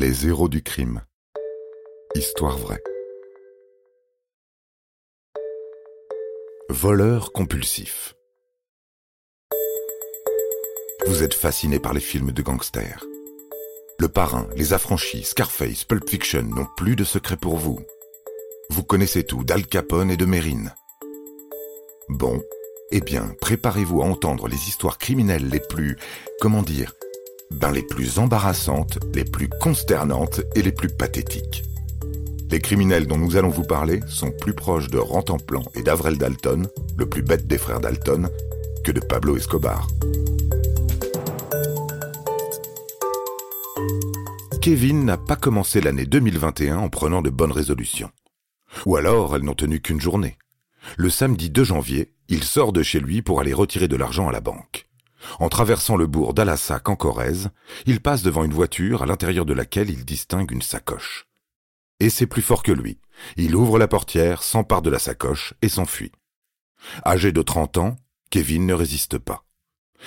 Les héros du crime. Histoire vraie. Voleur compulsif. Vous êtes fasciné par les films de gangsters. Le Parrain, Les Affranchis, Scarface, Pulp Fiction n'ont plus de secret pour vous. Vous connaissez tout d'Al Capone et de Mérine. Bon, eh bien, préparez-vous à entendre les histoires criminelles les plus, comment dire, ben les plus embarrassantes, les plus consternantes et les plus pathétiques. Les criminels dont nous allons vous parler sont plus proches de Rantanplan et d'Avrel Dalton, le plus bête des frères Dalton, que de Pablo Escobar. Kevin n'a pas commencé l'année 2021 en prenant de bonnes résolutions. Ou alors elles n'ont tenu qu'une journée. Le samedi 2 janvier, il sort de chez lui pour aller retirer de l'argent à la banque. En traversant le bourg d'Alassac en Corrèze, il passe devant une voiture à l'intérieur de laquelle il distingue une sacoche. Et c'est plus fort que lui. Il ouvre la portière, s'empare de la sacoche et s'enfuit. Âgé de 30 ans, Kevin ne résiste pas.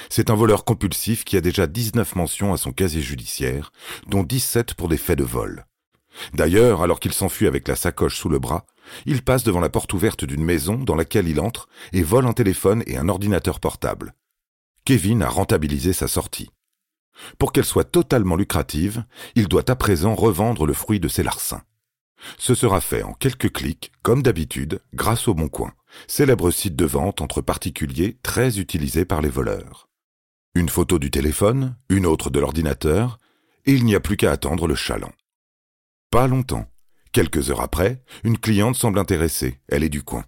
C'est un voleur compulsif qui a déjà 19 mentions à son casier judiciaire, dont 17 pour des faits de vol. D'ailleurs, alors qu'il s'enfuit avec la sacoche sous le bras, il passe devant la porte ouverte d'une maison dans laquelle il entre et vole un téléphone et un ordinateur portable. Kevin a rentabilisé sa sortie. Pour qu'elle soit totalement lucrative, il doit à présent revendre le fruit de ses larcins. Ce sera fait en quelques clics, comme d'habitude, grâce au Bon Coin, célèbre site de vente entre particuliers très utilisé par les voleurs. Une photo du téléphone, une autre de l'ordinateur, et il n'y a plus qu'à attendre le chaland. Pas longtemps. Quelques heures après, une cliente semble intéressée, elle est du coin.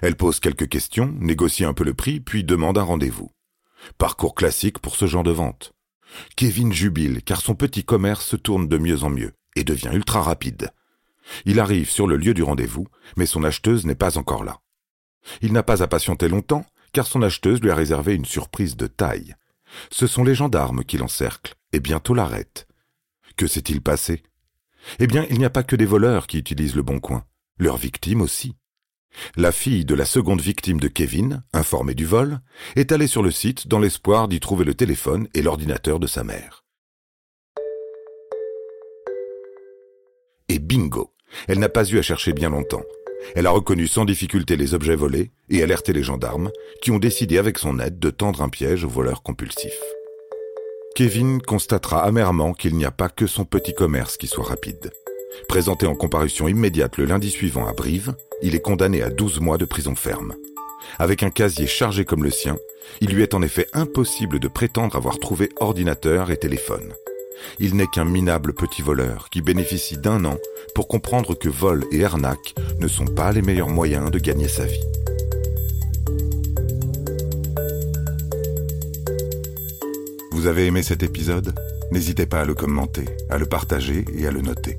Elle pose quelques questions, négocie un peu le prix, puis demande un rendez-vous. Parcours classique pour ce genre de vente. Kevin jubile car son petit commerce se tourne de mieux en mieux et devient ultra rapide. Il arrive sur le lieu du rendez-vous, mais son acheteuse n'est pas encore là. Il n'a pas à patienter longtemps, car son acheteuse lui a réservé une surprise de taille. Ce sont les gendarmes qui l'encerclent, et bientôt l'arrêtent. Que s'est-il passé? Eh bien, il n'y a pas que des voleurs qui utilisent le bon coin, leurs victimes aussi. La fille de la seconde victime de Kevin, informée du vol, est allée sur le site dans l'espoir d'y trouver le téléphone et l'ordinateur de sa mère. Et bingo Elle n'a pas eu à chercher bien longtemps. Elle a reconnu sans difficulté les objets volés et alerté les gendarmes, qui ont décidé avec son aide de tendre un piège au voleur compulsif. Kevin constatera amèrement qu'il n'y a pas que son petit commerce qui soit rapide. Présenté en comparution immédiate le lundi suivant à Brive, il est condamné à 12 mois de prison ferme. Avec un casier chargé comme le sien, il lui est en effet impossible de prétendre avoir trouvé ordinateur et téléphone. Il n'est qu'un minable petit voleur qui bénéficie d'un an pour comprendre que vol et arnaque ne sont pas les meilleurs moyens de gagner sa vie. Vous avez aimé cet épisode? N'hésitez pas à le commenter, à le partager et à le noter.